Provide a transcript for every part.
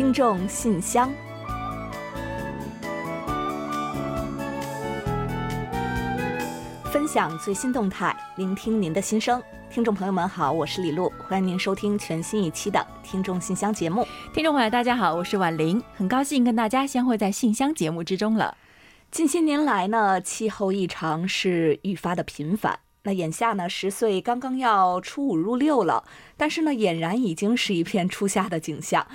听众信箱，分享最新动态，聆听您的心声。听众朋友们好，我是李璐，欢迎您收听全新一期的《听众信箱》节目。听众朋友，大家好，我是婉玲，很高兴跟大家相会在信箱节目之中了。近些年来呢，气候异常是愈发的频繁。那眼下呢，十岁刚刚要出五入六了，但是呢，俨然已经是一片初夏的景象。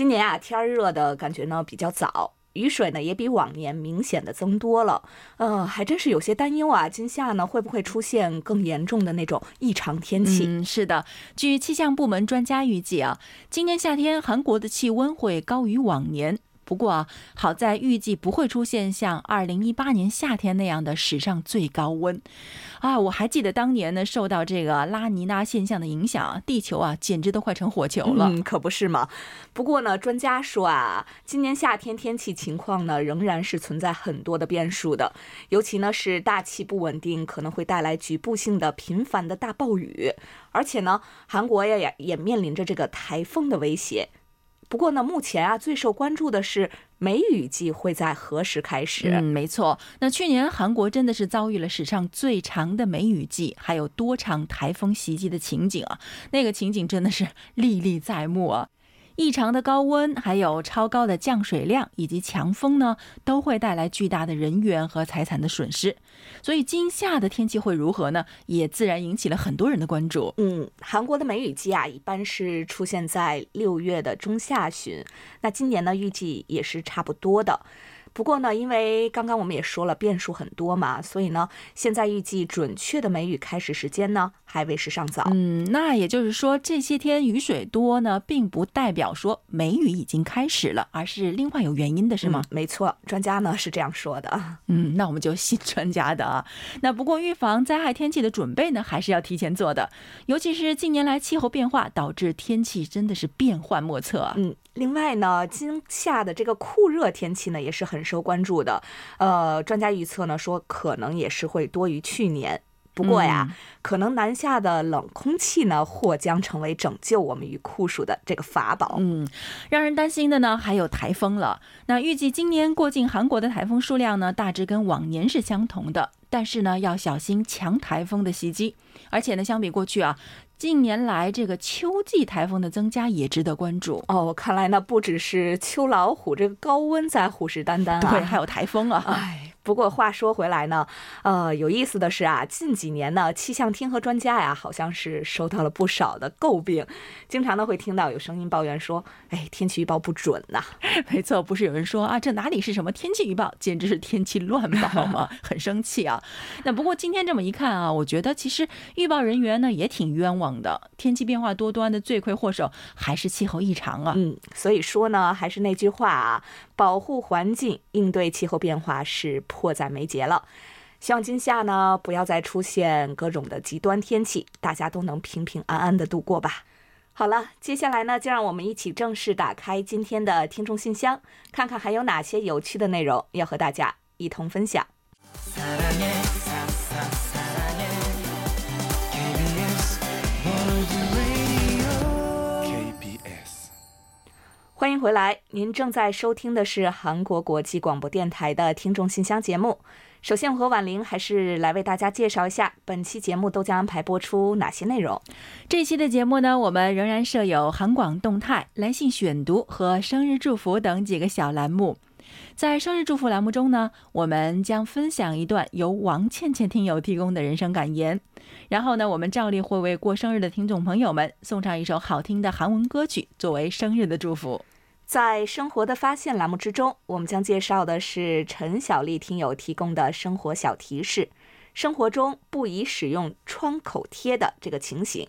今年啊，天热的感觉呢比较早，雨水呢也比往年明显的增多了。呃，还真是有些担忧啊，今夏呢会不会出现更严重的那种异常天气？嗯，是的，据气象部门专家预计啊，今年夏天韩国的气温会高于往年。不过啊，好在预计不会出现像二零一八年夏天那样的史上最高温，啊，我还记得当年呢，受到这个拉尼娜现象的影响，地球啊简直都快成火球了。嗯，可不是嘛。不过呢，专家说啊，今年夏天天气情况呢仍然是存在很多的变数的，尤其呢是大气不稳定，可能会带来局部性的频繁的大暴雨，而且呢，韩国呀也也面临着这个台风的威胁。不过呢，目前啊，最受关注的是梅雨季会在何时开始？嗯，没错。那去年韩国真的是遭遇了史上最长的梅雨季，还有多场台风袭击的情景啊，那个情景真的是历历在目啊。异常的高温，还有超高的降水量以及强风呢，都会带来巨大的人员和财产的损失。所以今夏的天气会如何呢？也自然引起了很多人的关注。嗯，韩国的梅雨季啊，一般是出现在六月的中下旬。那今年呢，预计也是差不多的。不过呢，因为刚刚我们也说了变数很多嘛，所以呢，现在预计准确的梅雨开始时间呢，还为时尚早。嗯，那也就是说，这些天雨水多呢，并不代表说梅雨已经开始了，而是另外有原因的，是吗？没错，专家呢是这样说的。嗯，那我们就信专家的啊。那不过预防灾害天气的准备呢，还是要提前做的，尤其是近年来气候变化导致天气真的是变幻莫测啊。嗯。另外呢，今夏的这个酷热天气呢，也是很受关注的。呃，专家预测呢，说可能也是会多于去年。不过呀，可能南下的冷空气呢，或将成为拯救我们于酷暑的这个法宝。嗯，让人担心的呢，还有台风了。那预计今年过境韩国的台风数量呢，大致跟往年是相同的，但是呢，要小心强台风的袭击。而且呢，相比过去啊。近年来，这个秋季台风的增加也值得关注哦。看来那，不只是秋老虎这个高温在虎视眈眈啊，对，还有台风啊。哎。不过话说回来呢，呃，有意思的是啊，近几年呢，气象厅和专家呀，好像是受到了不少的诟病，经常呢会听到有声音抱怨说，哎，天气预报不准呐。没错，不是有人说啊，这哪里是什么天气预报，简直是天气乱报嘛？很生气啊。那不过今天这么一看啊，我觉得其实预报人员呢也挺冤枉的，天气变化多端的罪魁祸首还是气候异常啊。嗯，所以说呢，还是那句话啊。保护环境，应对气候变化是迫在眉睫了。希望今夏呢，不要再出现各种的极端天气，大家都能平平安安的度过吧。好了，接下来呢，就让我们一起正式打开今天的听众信箱，看看还有哪些有趣的内容要和大家一同分享。欢迎回来，您正在收听的是韩国国际广播电台的听众信箱节目。首先，我和婉玲还是来为大家介绍一下本期节目都将安排播出哪些内容。这期的节目呢，我们仍然设有韩广动态、来信选读和生日祝福等几个小栏目。在生日祝福栏目中呢，我们将分享一段由王倩倩听友提供的人生感言，然后呢，我们照例会为过生日的听众朋友们送上一首好听的韩文歌曲作为生日的祝福。在生活的发现栏目之中，我们将介绍的是陈小丽听友提供的生活小提示：生活中不宜使用创口贴的这个情形。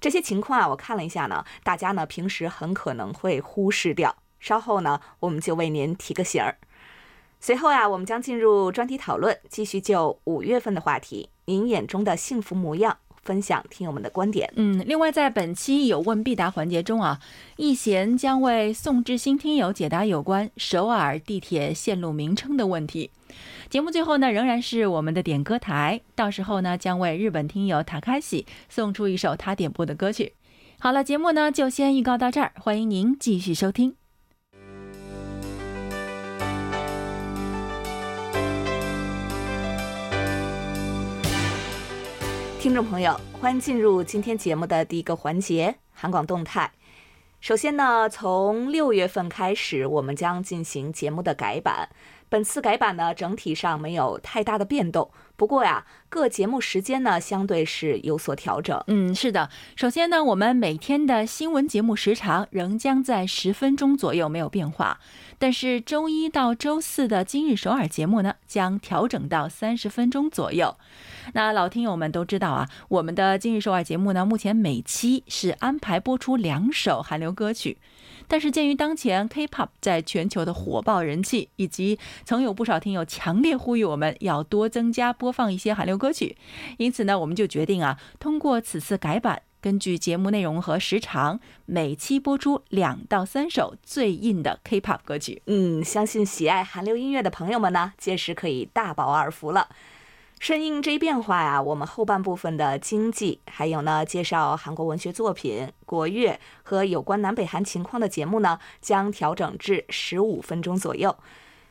这些情况啊，我看了一下呢，大家呢平时很可能会忽视掉。稍后呢，我们就为您提个醒儿。随后呀，我们将进入专题讨论，继续就五月份的话题——您眼中的幸福模样。分享听友们的观点。嗯，另外在本期有问必答环节中啊，易贤将为宋志新听友解答有关首尔地铁线路名称的问题。节目最后呢，仍然是我们的点歌台，到时候呢，将为日本听友塔卡西送出一首他点播的歌曲。好了，节目呢就先预告到这儿，欢迎您继续收听。听众朋友，欢迎进入今天节目的第一个环节——韩广动态。首先呢，从六月份开始，我们将进行节目的改版。本次改版呢，整体上没有太大的变动。不过呀，各节目时间呢，相对是有所调整。嗯，是的。首先呢，我们每天的新闻节目时长仍将在十分钟左右，没有变化。但是周一到周四的今日首尔节目呢，将调整到三十分钟左右。那老听友们都知道啊，我们的今日首尔节目呢，目前每期是安排播出两首韩流歌曲。但是鉴于当前 K-pop 在全球的火爆人气，以及曾有不少听友强烈呼吁我们要多增加播放一些韩流歌曲，因此呢，我们就决定啊，通过此次改版。根据节目内容和时长，每期播出两到三首最硬的 K-pop 歌曲。嗯，相信喜爱韩流音乐的朋友们呢，届时可以大饱耳福了。顺应这一变化呀，我们后半部分的经济，还有呢介绍韩国文学作品、国乐和有关南北韩情况的节目呢，将调整至十五分钟左右。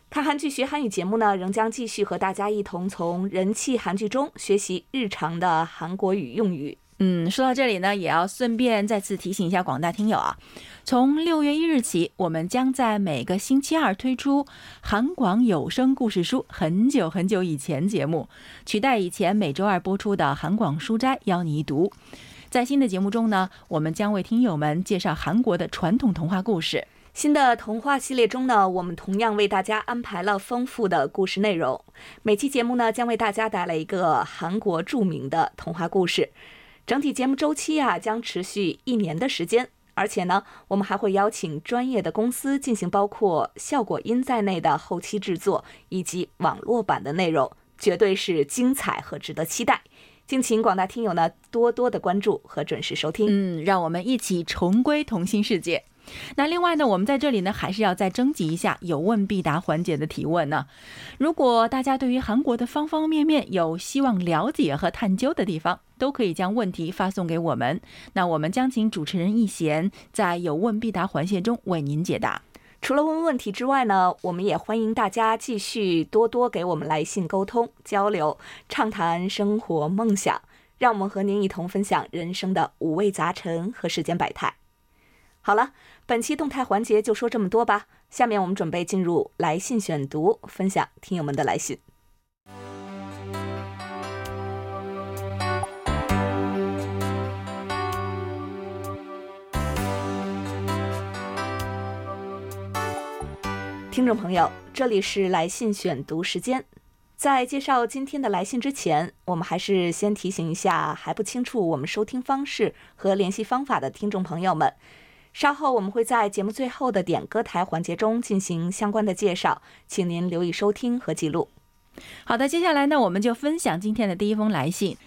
看韩剧学韩语节目呢，仍将继续和大家一同从人气韩剧中学习日常的韩国语用语。嗯，说到这里呢，也要顺便再次提醒一下广大听友啊，从六月一日起，我们将在每个星期二推出韩广有声故事书很久很久以前节目，取代以前每周二播出的韩广书斋邀你一读。在新的节目中呢，我们将为听友们介绍韩国的传统童话故事。新的童话系列中呢，我们同样为大家安排了丰富的故事内容。每期节目呢，将为大家带来一个韩国著名的童话故事。整体节目周期啊将持续一年的时间，而且呢，我们还会邀请专业的公司进行包括效果音在内的后期制作以及网络版的内容，绝对是精彩和值得期待。敬请广大听友呢多多的关注和准时收听。嗯，让我们一起重归童心世界。那另外呢，我们在这里呢，还是要再征集一下有问必答环节的提问呢。如果大家对于韩国的方方面面有希望了解和探究的地方，都可以将问题发送给我们。那我们将请主持人易贤在有问必答环节中为您解答。除了问问题之外呢，我们也欢迎大家继续多多给我们来信沟通交流，畅谈生活梦想，让我们和您一同分享人生的五味杂陈和世间百态。好了。本期动态环节就说这么多吧，下面我们准备进入来信选读，分享听友们的来信。听众朋友，这里是来信选读时间。在介绍今天的来信之前，我们还是先提醒一下还不清楚我们收听方式和联系方法的听众朋友们。稍后我们会在节目最后的点歌台环节中进行相关的介绍，请您留意收听和记录。好的，接下来呢，我们就分享今天的第一封来信。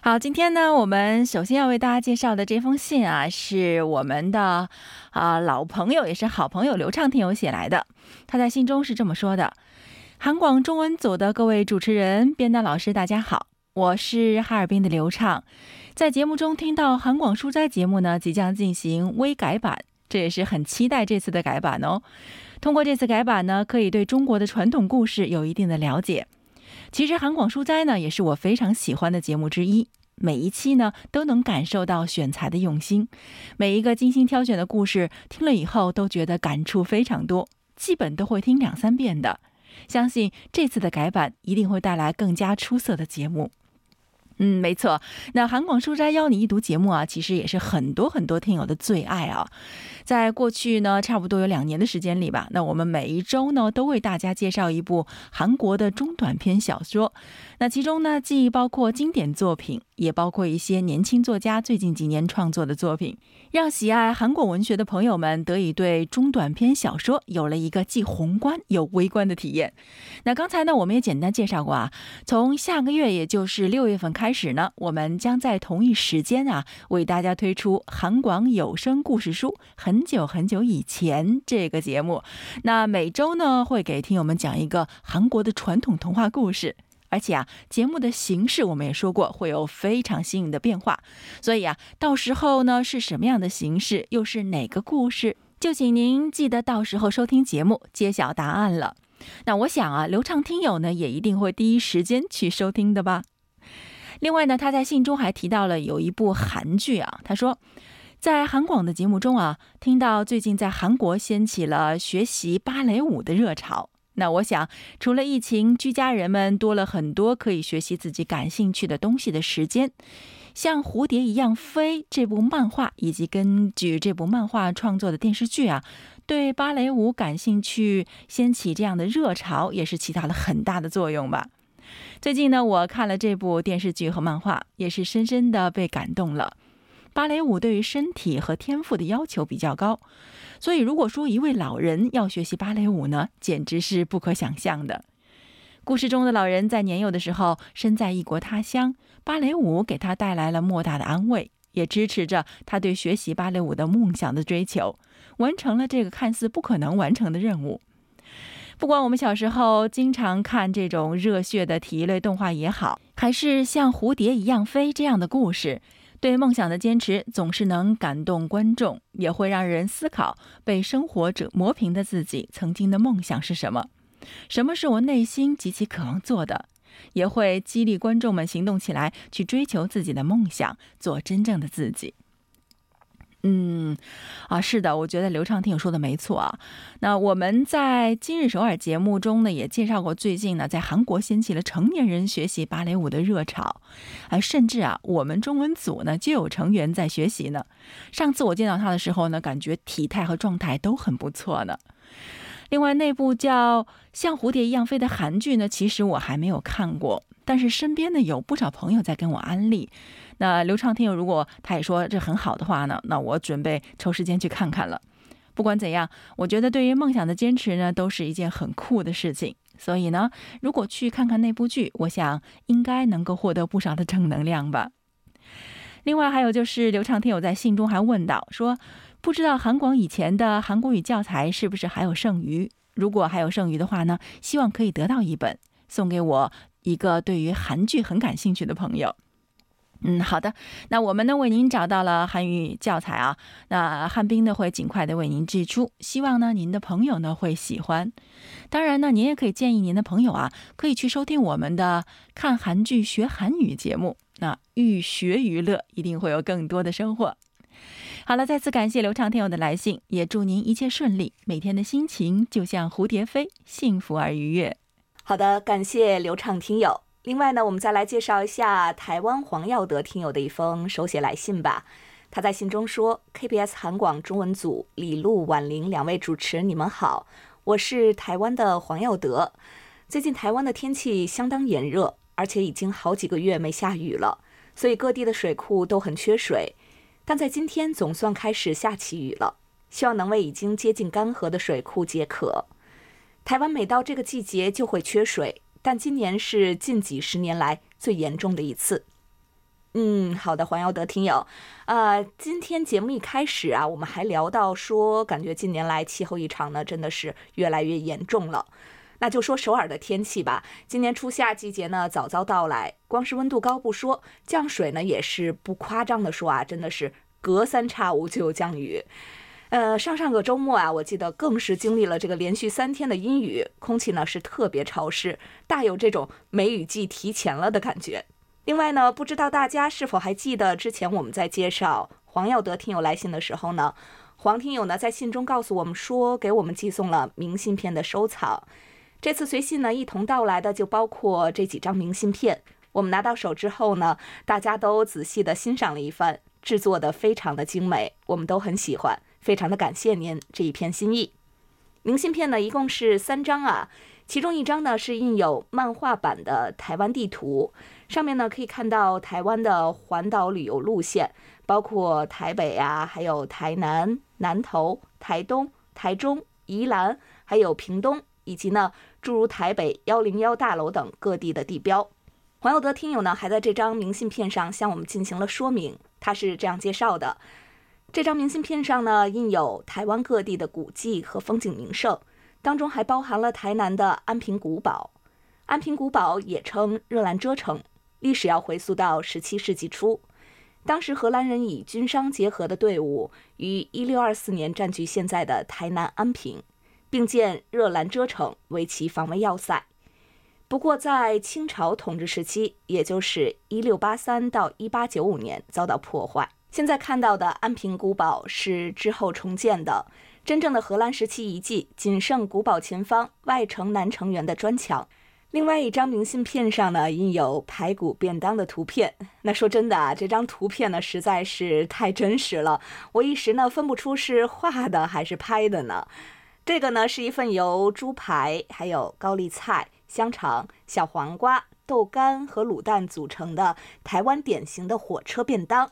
好，今天呢，我们首先要为大家介绍的这封信啊，是我们的啊老朋友也是好朋友刘畅听友写来的。他在信中是这么说的：“韩广中文组的各位主持人、编导老师，大家好，我是哈尔滨的刘畅。”在节目中听到韩广书斋节目呢，即将进行微改版，这也是很期待这次的改版哦。通过这次改版呢，可以对中国的传统故事有一定的了解。其实韩广书斋呢，也是我非常喜欢的节目之一。每一期呢，都能感受到选材的用心，每一个精心挑选的故事，听了以后都觉得感触非常多，基本都会听两三遍的。相信这次的改版一定会带来更加出色的节目。嗯，没错。那韩广书斋邀你一读节目啊，其实也是很多很多听友的最爱啊。在过去呢，差不多有两年的时间里吧，那我们每一周呢，都为大家介绍一部韩国的中短篇小说。那其中呢，既包括经典作品，也包括一些年轻作家最近几年创作的作品，让喜爱韩国文学的朋友们得以对中短篇小说有了一个既宏观又微观的体验。那刚才呢，我们也简单介绍过啊，从下个月，也就是六月份开始呢，我们将在同一时间啊，为大家推出韩广有声故事书。很久很久以前这个节目，那每周呢会给听友们讲一个韩国的传统童话故事。而且啊，节目的形式我们也说过会有非常新颖的变化，所以啊，到时候呢是什么样的形式，又是哪个故事，就请您记得到时候收听节目揭晓答案了。那我想啊，流畅听友呢也一定会第一时间去收听的吧。另外呢，他在信中还提到了有一部韩剧啊，他说，在韩广的节目中啊，听到最近在韩国掀起了学习芭蕾舞的热潮。那我想，除了疫情，居家人们多了很多可以学习自己感兴趣的东西的时间。像《蝴蝶一样飞》这部漫画，以及根据这部漫画创作的电视剧啊，对芭蕾舞感兴趣，掀起这样的热潮，也是起到了很大的作用吧。最近呢，我看了这部电视剧和漫画，也是深深的被感动了。芭蕾舞对于身体和天赋的要求比较高，所以如果说一位老人要学习芭蕾舞呢，简直是不可想象的。故事中的老人在年幼的时候身在异国他乡，芭蕾舞给他带来了莫大的安慰，也支持着他对学习芭蕾舞的梦想的追求，完成了这个看似不可能完成的任务。不管我们小时候经常看这种热血的体育类动画也好，还是像蝴蝶一样飞这样的故事，对梦想的坚持总是能感动观众，也会让人思考被生活者磨平的自己曾经的梦想是什么。什么是我内心极其渴望做的，也会激励观众们行动起来，去追求自己的梦想，做真正的自己。嗯，啊，是的，我觉得刘畅听友说的没错啊。那我们在今日首尔节目中呢，也介绍过，最近呢，在韩国掀起了成年人学习芭蕾舞的热潮，啊，甚至啊，我们中文组呢就有成员在学习呢。上次我见到他的时候呢，感觉体态和状态都很不错呢。另外，那部叫《像蝴蝶一样飞》的韩剧呢，其实我还没有看过，但是身边呢有不少朋友在跟我安利。那刘畅听友如果他也说这很好的话呢，那我准备抽时间去看看了。不管怎样，我觉得对于梦想的坚持呢，都是一件很酷的事情。所以呢，如果去看看那部剧，我想应该能够获得不少的正能量吧。另外，还有就是刘畅听友在信中还问到说。不知道韩广以前的韩国语教材是不是还有剩余？如果还有剩余的话呢？希望可以得到一本，送给我一个对于韩剧很感兴趣的朋友。嗯，好的，那我们呢为您找到了韩语教材啊，那汉斌呢会尽快的为您寄出，希望呢您的朋友呢会喜欢。当然呢，您也可以建议您的朋友啊，可以去收听我们的看韩剧学韩语节目，那寓学娱乐，一定会有更多的收获。好了，再次感谢刘畅听友的来信，也祝您一切顺利，每天的心情就像蝴蝶飞，幸福而愉悦。好的，感谢刘畅听友。另外呢，我们再来介绍一下台湾黄耀德听友的一封手写来信吧。他在信中说：“KBS 韩广中文组李璐、婉玲两位主持，你们好，我是台湾的黄耀德。最近台湾的天气相当炎热，而且已经好几个月没下雨了，所以各地的水库都很缺水。”但在今天总算开始下起雨了，希望能为已经接近干涸的水库解渴。台湾每到这个季节就会缺水，但今年是近几十年来最严重的一次。嗯，好的，黄耀德听友，呃，今天节目一开始啊，我们还聊到说，感觉近年来气候异常呢，真的是越来越严重了。那就说首尔的天气吧，今年初夏季节呢早早到来，光是温度高不说，降水呢也是不夸张的说啊，真的是隔三差五就有降雨。呃，上上个周末啊，我记得更是经历了这个连续三天的阴雨，空气呢是特别潮湿，大有这种梅雨季提前了的感觉。另外呢，不知道大家是否还记得之前我们在介绍黄耀德听友来信的时候呢，黄听友呢在信中告诉我们说，给我们寄送了明信片的收藏。这次随信呢一同到来的就包括这几张明信片。我们拿到手之后呢，大家都仔细的欣赏了一番，制作的非常的精美，我们都很喜欢，非常的感谢您这一片心意。明信片呢一共是三张啊，其中一张呢是印有漫画版的台湾地图，上面呢可以看到台湾的环岛旅游路线，包括台北啊，还有台南、南投、台东、台中、宜兰，还有屏东。以及呢，诸如台北幺零幺大楼等各地的地标。黄耀德听友呢，还在这张明信片上向我们进行了说明。他是这样介绍的：这张明信片上呢，印有台湾各地的古迹和风景名胜，当中还包含了台南的安平古堡。安平古堡也称热兰遮城，历史要回溯到十七世纪初，当时荷兰人以军商结合的队伍，于一六二四年占据现在的台南安平。并建热兰遮城为其防卫要塞。不过在清朝统治时期，也就是一六八三到一八九五年遭到破坏。现在看到的安平古堡是之后重建的，真正的荷兰时期遗迹仅剩古堡前方外城南城垣的砖墙。另外一张明信片上呢印有排骨便当的图片。那说真的啊，这张图片呢实在是太真实了，我一时呢分不出是画的还是拍的呢。这个呢是一份由猪排、还有高丽菜、香肠、小黄瓜、豆干和卤蛋组成的台湾典型的火车便当。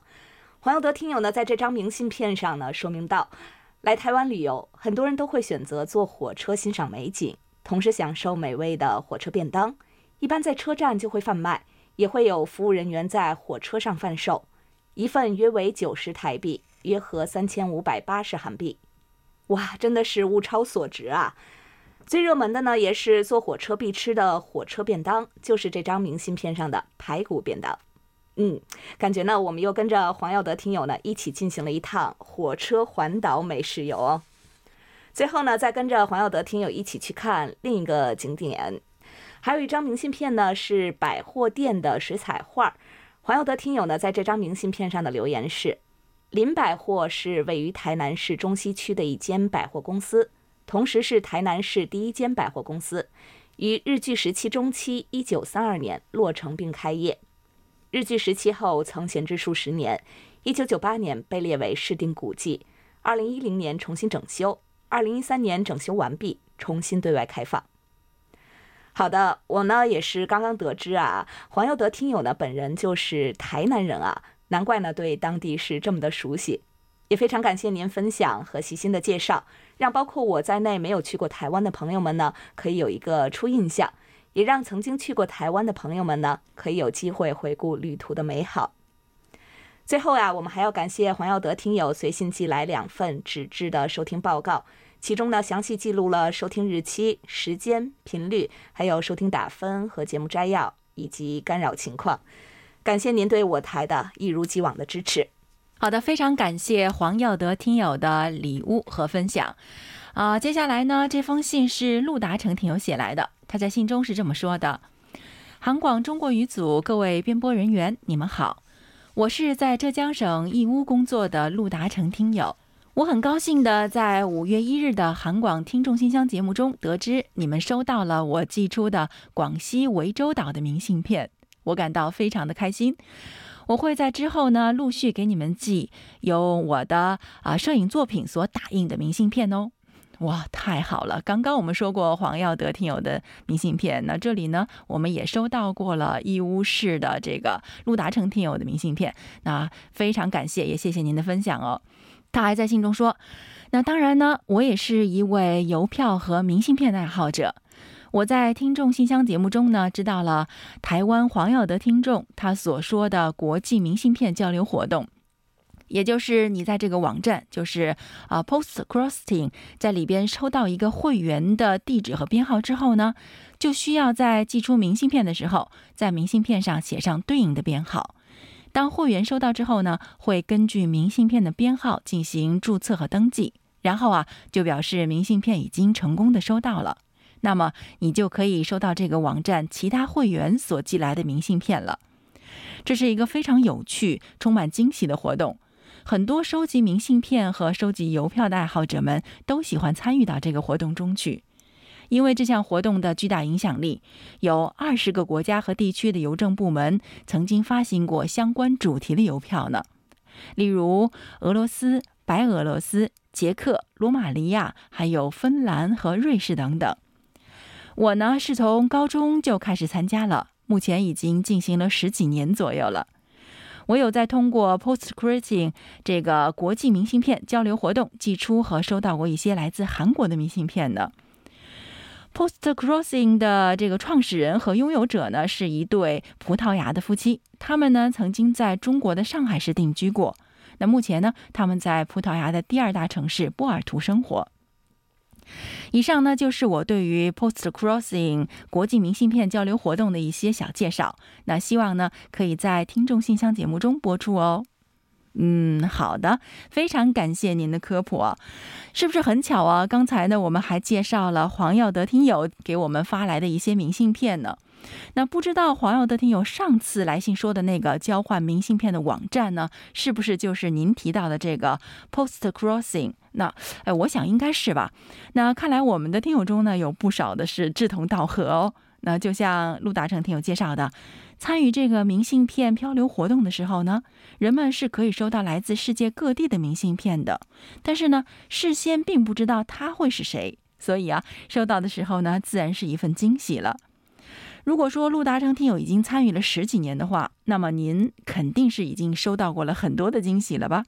黄耀德听友呢在这张明信片上呢说明到，来台湾旅游，很多人都会选择坐火车欣赏美景。同时享受美味的火车便当，一般在车站就会贩卖，也会有服务人员在火车上贩售。一份约为九十台币，约合三千五百八十韩币。哇，真的是物超所值啊！最热门的呢，也是坐火车必吃的火车便当，就是这张明信片上的排骨便当。嗯，感觉呢，我们又跟着黄耀德听友呢一起进行了一趟火车环岛美食游哦。最后呢，再跟着黄耀德听友一起去看另一个景点，还有一张明信片呢，是百货店的水彩画。黄耀德听友呢，在这张明信片上的留言是：林百货是位于台南市中西区的一间百货公司，同时是台南市第一间百货公司，于日据时期中期（一九三二年）落成并开业。日据时期后曾闲置数十年，一九九八年被列为市定古迹，二零一零年重新整修。二零一三年整修完毕，重新对外开放。好的，我呢也是刚刚得知啊，黄耀德听友呢本人就是台南人啊，难怪呢对当地是这么的熟悉，也非常感谢您分享和细心的介绍，让包括我在内没有去过台湾的朋友们呢可以有一个初印象，也让曾经去过台湾的朋友们呢可以有机会回顾旅途的美好。最后啊，我们还要感谢黄耀德听友随信寄来两份纸质的收听报告，其中呢详细记录了收听日期、时间、频率，还有收听打分和节目摘要以及干扰情况。感谢您对我台的一如既往的支持。好的，非常感谢黄耀德听友的礼物和分享。啊，接下来呢，这封信是陆达成听友写来的，他在信中是这么说的：“韩广中国语组各位编播人员，你们好。”我是在浙江省义乌工作的陆达成听友，我很高兴的在五月一日的韩广听众信箱节目中得知你们收到了我寄出的广西涠洲岛的明信片，我感到非常的开心。我会在之后呢陆续给你们寄由我的啊摄影作品所打印的明信片哦。哇，太好了！刚刚我们说过黄耀德听友的明信片，那这里呢，我们也收到过了义乌市的这个陆达成听友的明信片，那非常感谢，也谢谢您的分享哦。他还在信中说，那当然呢，我也是一位邮票和明信片的爱好者。我在听众信箱节目中呢，知道了台湾黄耀德听众他所说的国际明信片交流活动。也就是你在这个网站，就是啊，Post Crossing，在里边抽到一个会员的地址和编号之后呢，就需要在寄出明信片的时候，在明信片上写上对应的编号。当会员收到之后呢，会根据明信片的编号进行注册和登记，然后啊，就表示明信片已经成功的收到了。那么你就可以收到这个网站其他会员所寄来的明信片了。这是一个非常有趣、充满惊喜的活动。很多收集明信片和收集邮票的爱好者们都喜欢参与到这个活动中去，因为这项活动的巨大影响力，有二十个国家和地区的邮政部门曾经发行过相关主题的邮票呢。例如，俄罗斯、白俄罗斯、捷克、罗马尼亚，还有芬兰和瑞士等等。我呢是从高中就开始参加了，目前已经进行了十几年左右了。我有在通过 Post Crossing 这个国际明信片交流活动寄出和收到过一些来自韩国的明信片的。Post Crossing 的这个创始人和拥有者呢是一对葡萄牙的夫妻，他们呢曾经在中国的上海市定居过，那目前呢他们在葡萄牙的第二大城市波尔图生活。以上呢就是我对于 Post Crossing 国际明信片交流活动的一些小介绍。那希望呢可以在听众信箱节目中播出哦。嗯，好的，非常感谢您的科普，是不是很巧啊？刚才呢我们还介绍了黄耀德听友给我们发来的一些明信片呢。那不知道黄耀德听友上次来信说的那个交换明信片的网站呢，是不是就是您提到的这个 Post Crossing？那，哎，我想应该是吧。那看来我们的听友中呢，有不少的是志同道合哦。那就像陆达成听友介绍的，参与这个明信片漂流活动的时候呢，人们是可以收到来自世界各地的明信片的，但是呢，事先并不知道他会是谁，所以啊，收到的时候呢，自然是一份惊喜了。如果说陆达成听友已经参与了十几年的话，那么您肯定是已经收到过了很多的惊喜了吧？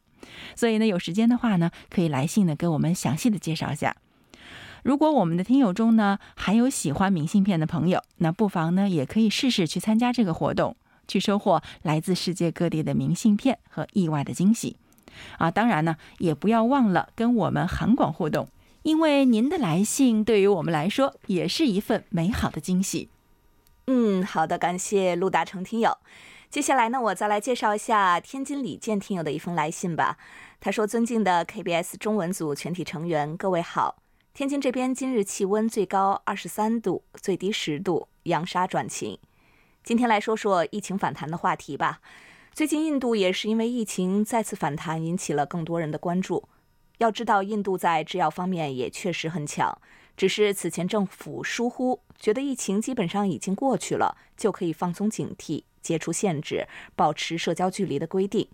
所以呢，有时间的话呢，可以来信呢给我们详细的介绍一下。如果我们的听友中呢还有喜欢明信片的朋友，那不妨呢也可以试试去参加这个活动，去收获来自世界各地的明信片和意外的惊喜。啊，当然呢，也不要忘了跟我们韩广互动，因为您的来信对于我们来说也是一份美好的惊喜。嗯，好的，感谢陆达成听友。接下来呢，我再来介绍一下天津李健听友的一封来信吧。他说：“尊敬的 KBS 中文组全体成员，各位好。天津这边今日气温最高二十三度，最低十度，扬沙转晴。今天来说说疫情反弹的话题吧。最近印度也是因为疫情再次反弹，引起了更多人的关注。要知道，印度在制药方面也确实很强。”只是此前政府疏忽，觉得疫情基本上已经过去了，就可以放松警惕、解除限制、保持社交距离的规定。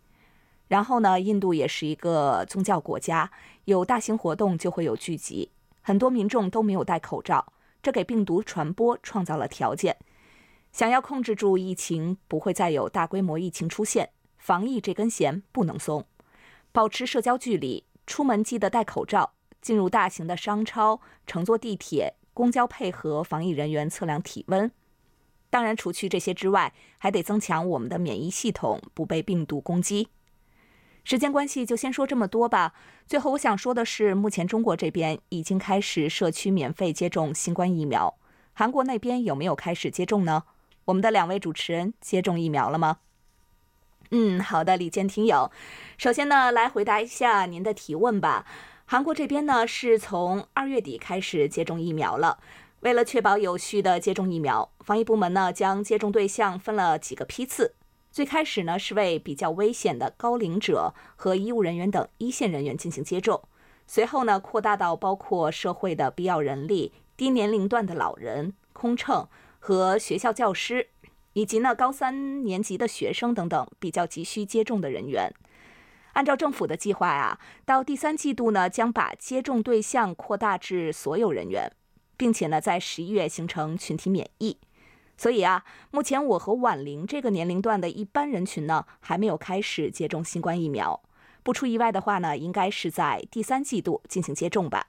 然后呢，印度也是一个宗教国家，有大型活动就会有聚集，很多民众都没有戴口罩，这给病毒传播创造了条件。想要控制住疫情，不会再有大规模疫情出现，防疫这根弦不能松，保持社交距离，出门记得戴口罩。进入大型的商超、乘坐地铁、公交，配合防疫人员测量体温。当然，除去这些之外，还得增强我们的免疫系统，不被病毒攻击。时间关系，就先说这么多吧。最后，我想说的是，目前中国这边已经开始社区免费接种新冠疫苗。韩国那边有没有开始接种呢？我们的两位主持人接种疫苗了吗？嗯，好的，李健听友，首先呢，来回答一下您的提问吧。韩国这边呢，是从二月底开始接种疫苗了。为了确保有序的接种疫苗，防疫部门呢将接种对象分了几个批次。最开始呢是为比较危险的高龄者和医务人员等一线人员进行接种，随后呢扩大到包括社会的必要人力、低年龄段的老人、空乘和学校教师，以及呢高三年级的学生等等比较急需接种的人员。按照政府的计划啊，到第三季度呢，将把接种对象扩大至所有人员，并且呢，在十一月形成群体免疫。所以啊，目前我和婉玲这个年龄段的一般人群呢，还没有开始接种新冠疫苗。不出意外的话呢，应该是在第三季度进行接种吧。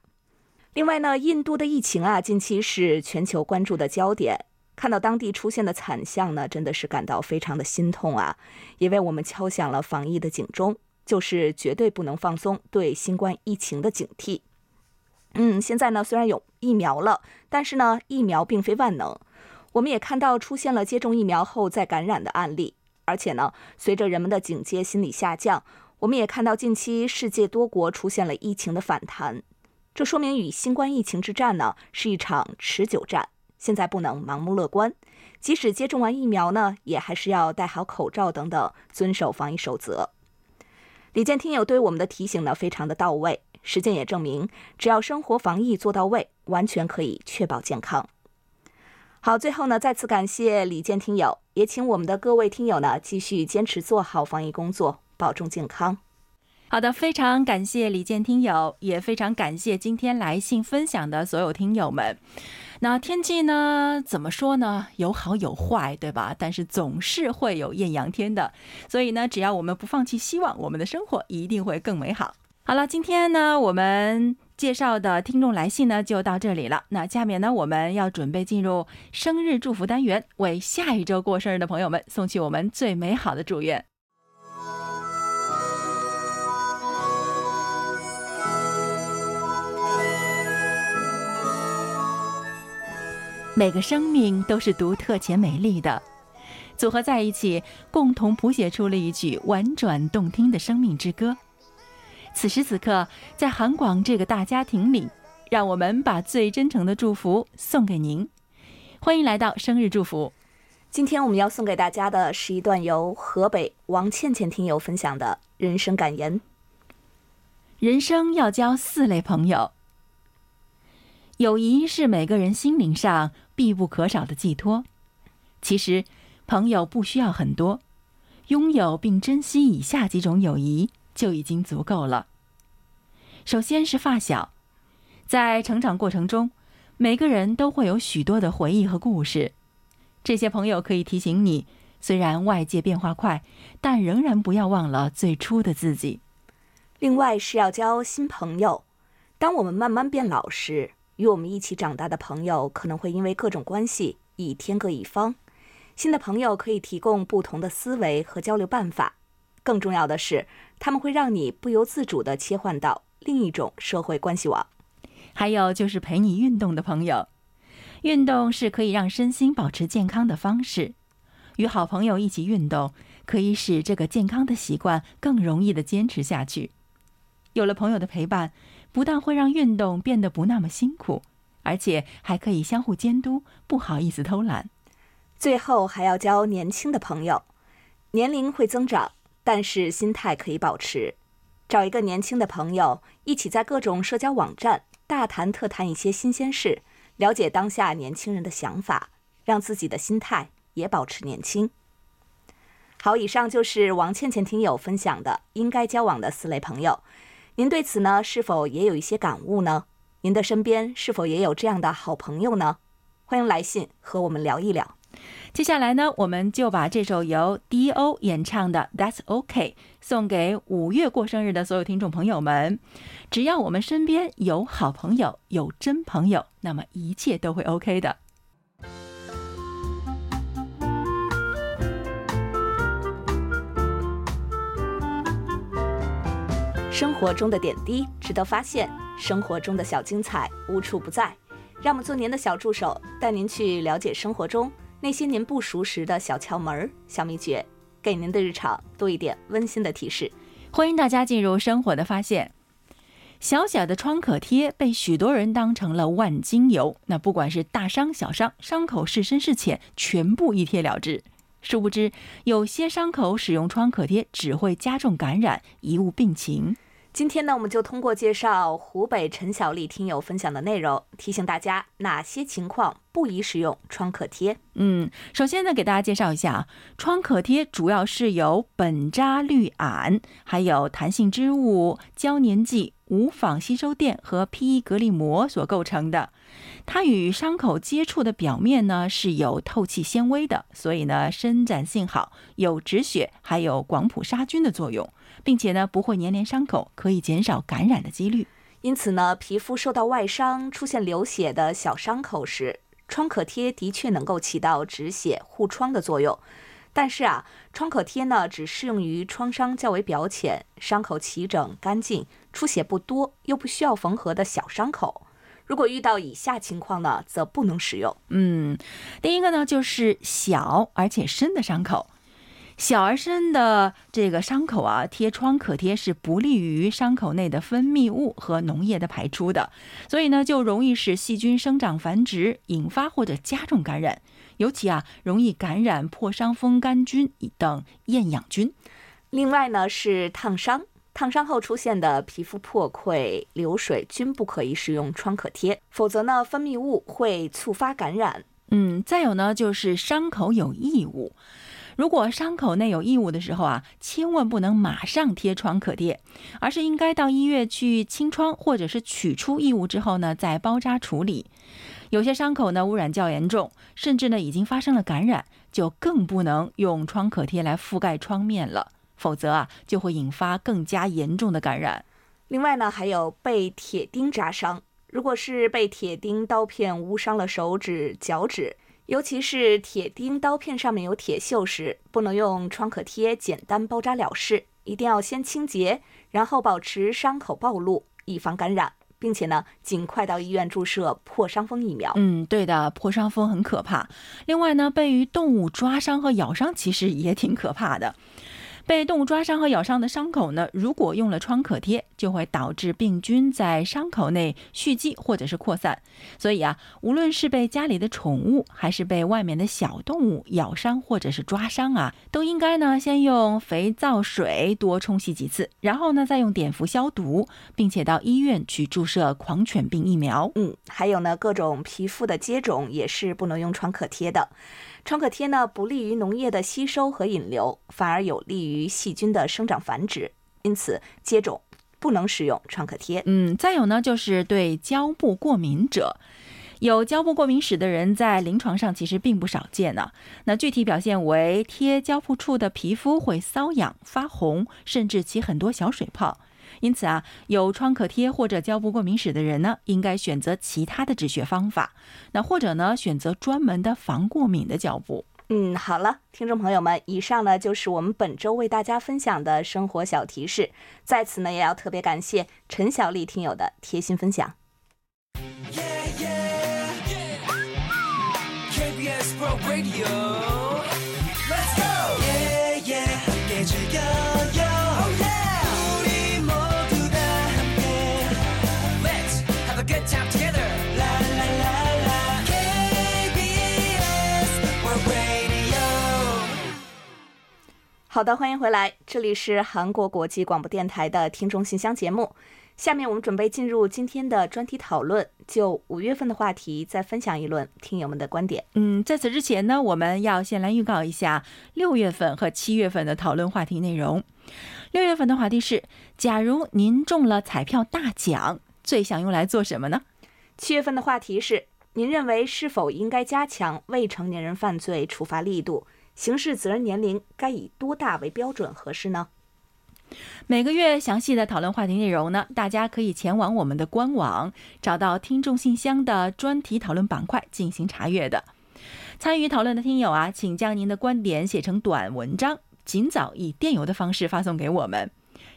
另外呢，印度的疫情啊，近期是全球关注的焦点。看到当地出现的惨象呢，真的是感到非常的心痛啊，也为我们敲响了防疫的警钟。就是绝对不能放松对新冠疫情的警惕。嗯，现在呢虽然有疫苗了，但是呢疫苗并非万能。我们也看到出现了接种疫苗后再感染的案例，而且呢随着人们的警戒心理下降，我们也看到近期世界多国出现了疫情的反弹。这说明与新冠疫情之战呢是一场持久战。现在不能盲目乐观，即使接种完疫苗呢，也还是要戴好口罩等等，遵守防疫守则。李健听友对我们的提醒呢，非常的到位。实践也证明，只要生活防疫做到位，完全可以确保健康。好，最后呢，再次感谢李健听友，也请我们的各位听友呢，继续坚持做好防疫工作，保重健康。好的，非常感谢李健听友，也非常感谢今天来信分享的所有听友们。那天气呢？怎么说呢？有好有坏，对吧？但是总是会有艳阳天的。所以呢，只要我们不放弃希望，我们的生活一定会更美好。好了，今天呢，我们介绍的听众来信呢，就到这里了。那下面呢，我们要准备进入生日祝福单元，为下一周过生日的朋友们送去我们最美好的祝愿。每个生命都是独特且美丽的，组合在一起，共同谱写出了一曲婉转动听的生命之歌。此时此刻，在韩广这个大家庭里，让我们把最真诚的祝福送给您。欢迎来到生日祝福，今天我们要送给大家的是一段由河北王倩倩听友分享的人生感言。人生要交四类朋友，友谊是每个人心灵上必不可少的寄托。其实，朋友不需要很多，拥有并珍惜以下几种友谊就已经足够了。首先是发小，在成长过程中，每个人都会有许多的回忆和故事。这些朋友可以提醒你，虽然外界变化快，但仍然不要忘了最初的自己。另外是要交新朋友。当我们慢慢变老时，与我们一起长大的朋友可能会因为各种关系已天各一方。新的朋友可以提供不同的思维和交流办法，更重要的是，他们会让你不由自主地切换到另一种社会关系网。还有就是陪你运动的朋友。运动是可以让身心保持健康的方式，与好朋友一起运动，可以使这个健康的习惯更容易地坚持下去。有了朋友的陪伴，不但会让运动变得不那么辛苦，而且还可以相互监督，不好意思偷懒。最后还要交年轻的朋友，年龄会增长，但是心态可以保持。找一个年轻的朋友，一起在各种社交网站大谈特谈一些新鲜事。了解当下年轻人的想法，让自己的心态也保持年轻。好，以上就是王倩倩听友分享的应该交往的四类朋友。您对此呢，是否也有一些感悟呢？您的身边是否也有这样的好朋友呢？欢迎来信和我们聊一聊。接下来呢，我们就把这首由 D.O 演唱的《That's OK》送给五月过生日的所有听众朋友们。只要我们身边有好朋友，有真朋友，那么一切都会 OK 的。生活中的点滴值得发现，生活中的小精彩无处不在。让我们做您的小助手，带您去了解生活中。那些您不熟识的小窍门、小秘诀，给您的日常多一点温馨的提示。欢迎大家进入生活的发现。小小的创可贴被许多人当成了万金油，那不管是大伤小伤，伤口是深是浅，全部一贴了之。殊不知，有些伤口使用创可贴只会加重感染，贻误病情。今天呢，我们就通过介绍湖北陈小丽听友分享的内容，提醒大家哪些情况不宜使用创可贴。嗯，首先呢，给大家介绍一下啊，创可贴主要是由苯扎氯铵、还有弹性织物、胶粘剂、无纺吸收垫和 PE 隔离膜所构成的。它与伤口接触的表面呢是有透气纤维的，所以呢伸展性好，有止血还有广谱杀菌的作用。并且呢，不会粘连伤口，可以减少感染的几率。因此呢，皮肤受到外伤、出现流血的小伤口时，创可贴的确能够起到止血护创的作用。但是啊，创可贴呢，只适用于创伤较为表浅、伤口齐整干净、出血不多又不需要缝合的小伤口。如果遇到以下情况呢，则不能使用。嗯，第一个呢，就是小而且深的伤口。小而深的这个伤口啊，贴创可贴是不利于伤口内的分泌物和脓液的排出的，所以呢，就容易使细菌生长繁殖，引发或者加重感染，尤其啊，容易感染破伤风杆菌等厌氧菌。另外呢，是烫伤，烫伤后出现的皮肤破溃、流水均不可以使用创可贴，否则呢，分泌物会触发感染。嗯，再有呢，就是伤口有异物。如果伤口内有异物的时候啊，千万不能马上贴创可贴，而是应该到医院去清创，或者是取出异物之后呢，再包扎处理。有些伤口呢污染较严重，甚至呢已经发生了感染，就更不能用创可贴来覆盖创面了，否则啊就会引发更加严重的感染。另外呢，还有被铁钉扎伤，如果是被铁钉刀片污伤了手指、脚趾。尤其是铁钉刀片上面有铁锈时，不能用创可贴简单包扎了事，一定要先清洁，然后保持伤口暴露，以防感染，并且呢，尽快到医院注射破伤风疫苗。嗯，对的，破伤风很可怕。另外呢，被于动物抓伤和咬伤其实也挺可怕的。被动物抓伤和咬伤的伤口呢，如果用了创可贴，就会导致病菌在伤口内蓄积或者是扩散。所以啊，无论是被家里的宠物，还是被外面的小动物咬伤或者是抓伤啊，都应该呢先用肥皂水多冲洗几次，然后呢再用碘伏消毒，并且到医院去注射狂犬病疫苗。嗯，还有呢，各种皮肤的接种也是不能用创可贴的。创可贴呢，不利于农液的吸收和引流，反而有利于细菌的生长繁殖。因此，接种不能使用创可贴。嗯，再有呢，就是对胶布过敏者，有胶布过敏史的人在临床上其实并不少见呢。那具体表现为贴胶布处的皮肤会瘙痒、发红，甚至起很多小水泡。因此啊，有创可贴或者胶布过敏史的人呢，应该选择其他的止血方法，那或者呢，选择专门的防过敏的胶布。嗯，好了，听众朋友们，以上呢就是我们本周为大家分享的生活小提示。在此呢，也要特别感谢陈小丽听友的贴心分享。好的，欢迎回来，这里是韩国国际广播电台的听众信箱节目。下面我们准备进入今天的专题讨论，就五月份的话题再分享一轮听友们的观点。嗯，在此之前呢，我们要先来预告一下六月份和七月份的讨论话题内容。六月份的话题是：假如您中了彩票大奖，最想用来做什么呢？七月份的话题是：您认为是否应该加强未成年人犯罪处罚力度？刑事责任年龄该以多大为标准合适呢？每个月详细的讨论话题内容呢，大家可以前往我们的官网，找到听众信箱的专题讨论板块进行查阅的。参与讨论的听友啊，请将您的观点写成短文章，尽早以电邮的方式发送给我们。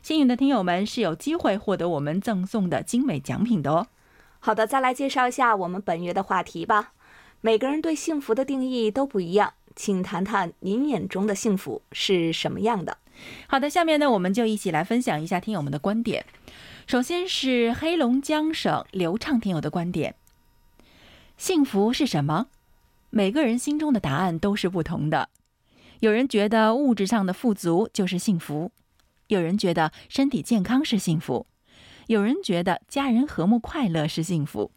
幸运的听友们是有机会获得我们赠送的精美奖品的哦。好的，再来介绍一下我们本月的话题吧。每个人对幸福的定义都不一样。请谈谈您眼中的幸福是什么样的？好的，下面呢，我们就一起来分享一下听友们的观点。首先是黑龙江省流畅听友的观点：幸福是什么？每个人心中的答案都是不同的。有人觉得物质上的富足就是幸福，有人觉得身体健康是幸福，有人觉得家人和睦快乐是幸福。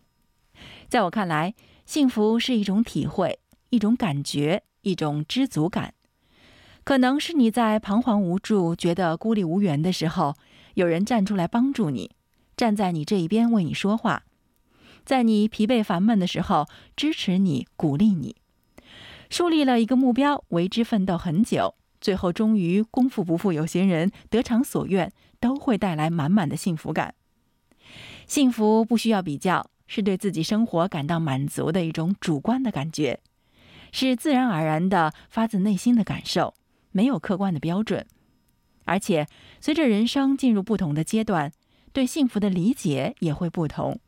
在我看来，幸福是一种体会，一种感觉。一种知足感，可能是你在彷徨无助、觉得孤立无援的时候，有人站出来帮助你，站在你这一边为你说话；在你疲惫烦闷的时候，支持你、鼓励你；树立了一个目标，为之奋斗很久，最后终于功夫不负有心人，得偿所愿，都会带来满满的幸福感。幸福不需要比较，是对自己生活感到满足的一种主观的感觉。是自然而然的、发自内心的感受，没有客观的标准。而且，随着人生进入不同的阶段，对幸福的理解也会不同。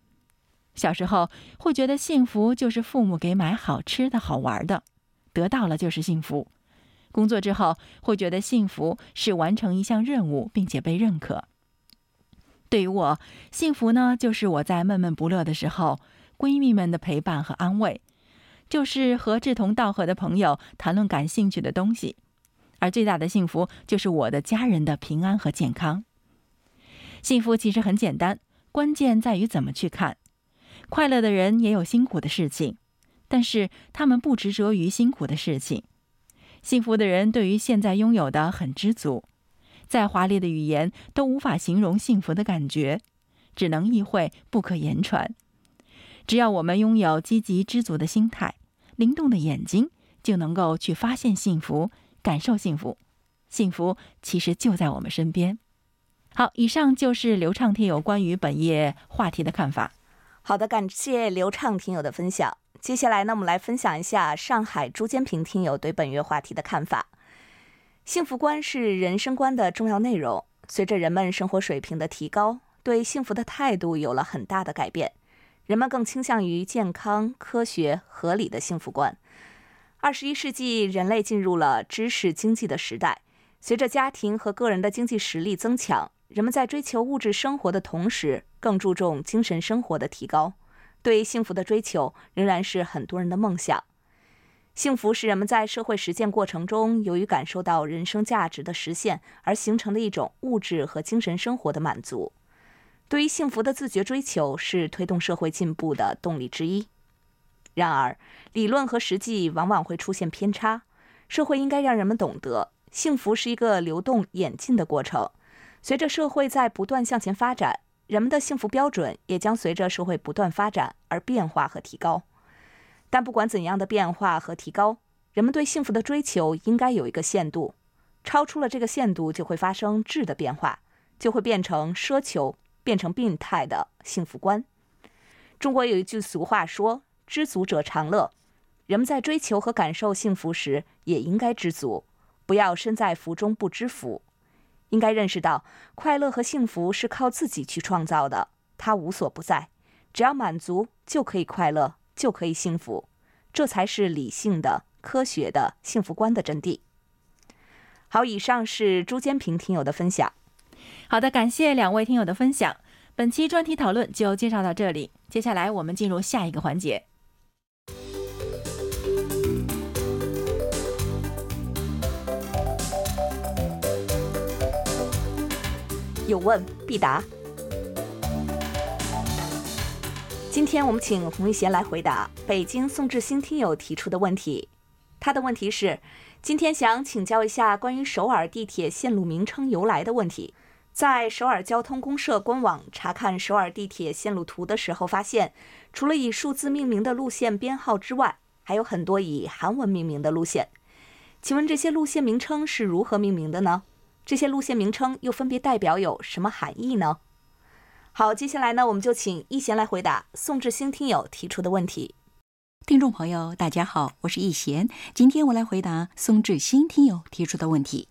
小时候会觉得幸福就是父母给买好吃的好玩的，得到了就是幸福；工作之后会觉得幸福是完成一项任务并且被认可。对于我，幸福呢，就是我在闷闷不乐的时候，闺蜜们的陪伴和安慰。就是和志同道合的朋友谈论感兴趣的东西，而最大的幸福就是我的家人的平安和健康。幸福其实很简单，关键在于怎么去看。快乐的人也有辛苦的事情，但是他们不执着于辛苦的事情。幸福的人对于现在拥有的很知足，再华丽的语言都无法形容幸福的感觉，只能意会不可言传。只要我们拥有积极知足的心态。灵动的眼睛就能够去发现幸福，感受幸福。幸福其实就在我们身边。好，以上就是刘畅听友关于本页话题的看法。好的，感谢刘畅听友的分享。接下来呢，我们来分享一下上海朱坚平听友对本月话题的看法。幸福观是人生观的重要内容。随着人们生活水平的提高，对幸福的态度有了很大的改变。人们更倾向于健康、科学、合理的幸福观。二十一世纪，人类进入了知识经济的时代，随着家庭和个人的经济实力增强，人们在追求物质生活的同时，更注重精神生活的提高。对幸福的追求仍然是很多人的梦想。幸福是人们在社会实践过程中，由于感受到人生价值的实现而形成的一种物质和精神生活的满足。对于幸福的自觉追求是推动社会进步的动力之一。然而，理论和实际往往会出现偏差。社会应该让人们懂得。幸福是一个流动演进的过程，随着社会在不断向前发展，人们的幸福标准也将随着社会不断发展而变化和提高。但不管怎样的变化和提高，人们对幸福的追求应该有一个限度，超出了这个限度就会发生质的变化，就会变成奢求，变成病态的幸福观。中国有一句俗话说：“知足者常乐。”人们在追求和感受幸福时，也应该知足。不要身在福中不知福，应该认识到快乐和幸福是靠自己去创造的，它无所不在，只要满足就可以快乐，就可以幸福，这才是理性的、科学的幸福观的真谛。好，以上是朱坚平听友的分享。好的，感谢两位听友的分享，本期专题讨论就介绍到这里，接下来我们进入下一个环节。有问必答。今天我们请洪一贤来回答北京宋志新听友提出的问题。他的问题是：今天想请教一下关于首尔地铁线路名称由来的问题。在首尔交通公社官网查看首尔地铁线路图的时候，发现除了以数字命名的路线编号之外，还有很多以韩文命名的路线。请问这些路线名称是如何命名的呢？这些路线名称又分别代表有什么含义呢？好，接下来呢，我们就请易贤来回答宋志兴听友提出的问题。听众朋友，大家好，我是易贤，今天我来回答宋志兴听友提出的问题。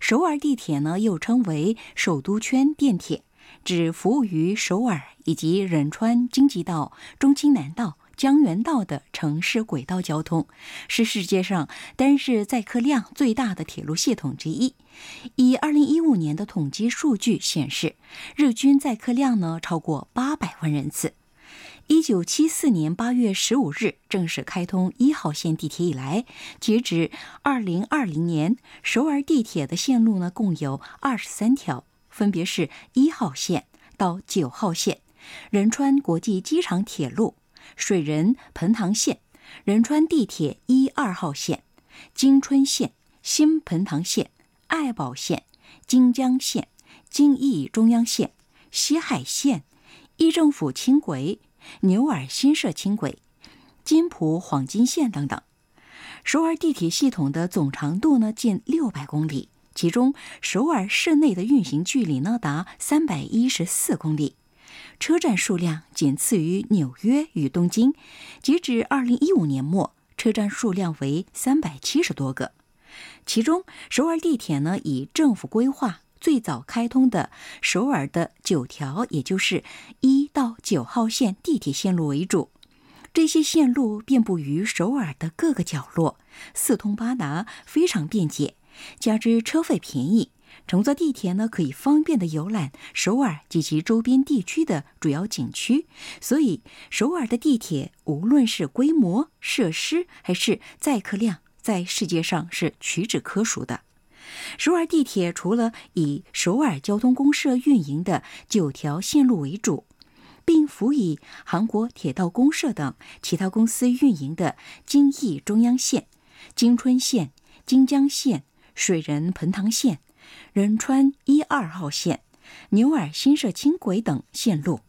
首尔地铁呢，又称为首都圈电铁，指服务于首尔以及仁川京畿道、中青南道。江原道的城市轨道交通是世界上单日载客量最大的铁路系统之一。以二零一五年的统计数据显示，日均载客量呢超过八百万人次。一九七四年八月十五日正式开通一号线地铁以来，截止二零二零年，首尔地铁的线路呢共有二十三条，分别是一号线到九号线、仁川国际机场铁路。水仁盆塘线、仁川地铁一二号线、金春线、新盆塘线、爱宝线、金江线、京义中央线、西海线、义政府轻轨、牛耳新社轻轨、金浦黄金线等等。首尔地铁系统的总长度呢近六百公里，其中首尔市内的运行距离呢达三百一十四公里。车站数量仅次于纽约与东京，截至二零一五年末，车站数量为三百七十多个。其中，首尔地铁呢以政府规划最早开通的首尔的九条，也就是一到九号线地铁线路为主。这些线路遍布于首尔的各个角落，四通八达，非常便捷，加之车费便宜。乘坐地铁呢，可以方便的游览首尔及其周边地区的主要景区，所以首尔的地铁无论是规模、设施还是载客量，在世界上是屈指可数的。首尔地铁除了以首尔交通公社运营的九条线路为主，并辅以韩国铁道公社等其他公司运营的京义中央线、京春线、京江线、水仁盆塘线。仁川一二号线、牛耳新社轻轨等线路，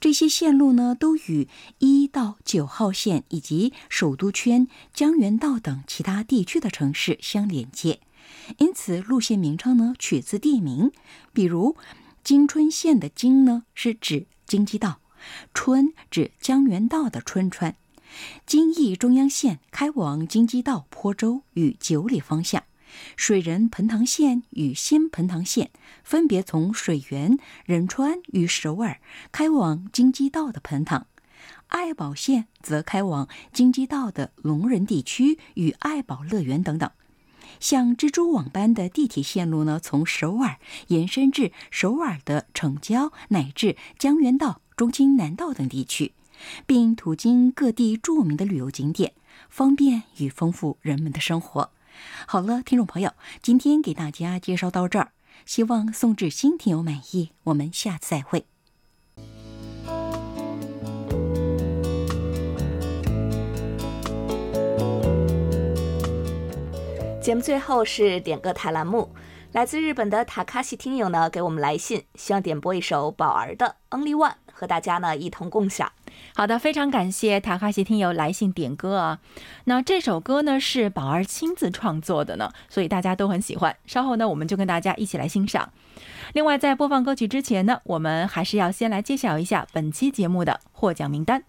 这些线路呢都与一到九号线以及首都圈、江原道等其他地区的城市相连接，因此路线名称呢取自地名。比如，金春线的“金”呢是指京畿道，“春”指江原道的春川。京义中央线开往京畿道坡州与九里方向。水仁盆塘线与新盆塘线分别从水源仁川与首尔开往京畿道的盆塘，爱宝线则开往京畿道的龙仁地区与爱宝乐园等等。像蜘蛛网般的地铁线路呢，从首尔延伸至首尔的城郊，乃至江原道、中京南道等地区，并途经各地著名的旅游景点，方便与丰富人们的生活。好了，听众朋友，今天给大家介绍到这儿，希望宋志新听友满意。我们下次再会。节目最后是点歌台栏目，来自日本的塔卡西听友呢给我们来信，希望点播一首宝儿的《Only One》，和大家呢一同共享。好的，非常感谢塔卡西听友来信点歌啊。那这首歌呢是宝儿亲自创作的呢，所以大家都很喜欢。稍后呢我们就跟大家一起来欣赏。另外，在播放歌曲之前呢，我们还是要先来揭晓一下本期节目的获奖名单。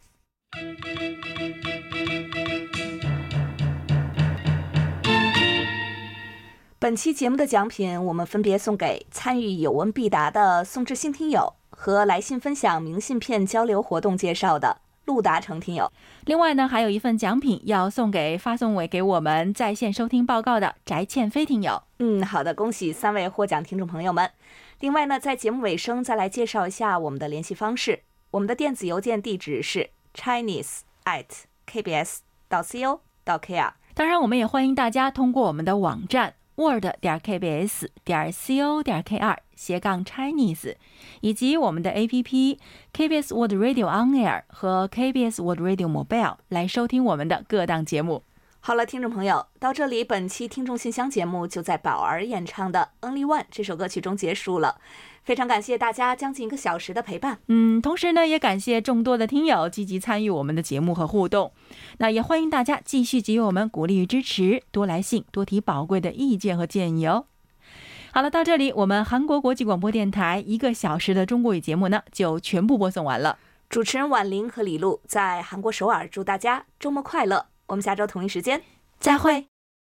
本期节目的奖品，我们分别送给参与有问必答的宋志新听友和来信分享明信片交流活动介绍的陆达成听友。另外呢，还有一份奖品要送给发送给给我们在线收听报告的翟倩飞听友。嗯，好的，恭喜三位获奖听众朋友们。另外呢，在节目尾声再来介绍一下我们的联系方式，我们的电子邮件地址是 chinese at kbs 到 co 到 kr。当然，我们也欢迎大家通过我们的网站。Word 点 kbs 点 co 点 kr 斜杠 Chinese，以及我们的 APP kbs word Radio On Air 和 kbs word Radio Mobile 来收听我们的各档节目。好了，听众朋友，到这里，本期听众信箱节目就在宝儿演唱的《Only One》这首歌曲中结束了。非常感谢大家将近一个小时的陪伴。嗯，同时呢，也感谢众多的听友积极参与我们的节目和互动。那也欢迎大家继续给予我们鼓励与支持，多来信，多提宝贵的意见和建议哦。好了，到这里，我们韩国国际广播电台一个小时的中国语节目呢，就全部播送完了。主持人婉玲和李璐在韩国首尔，祝大家周末快乐。我们下周同一时间再会。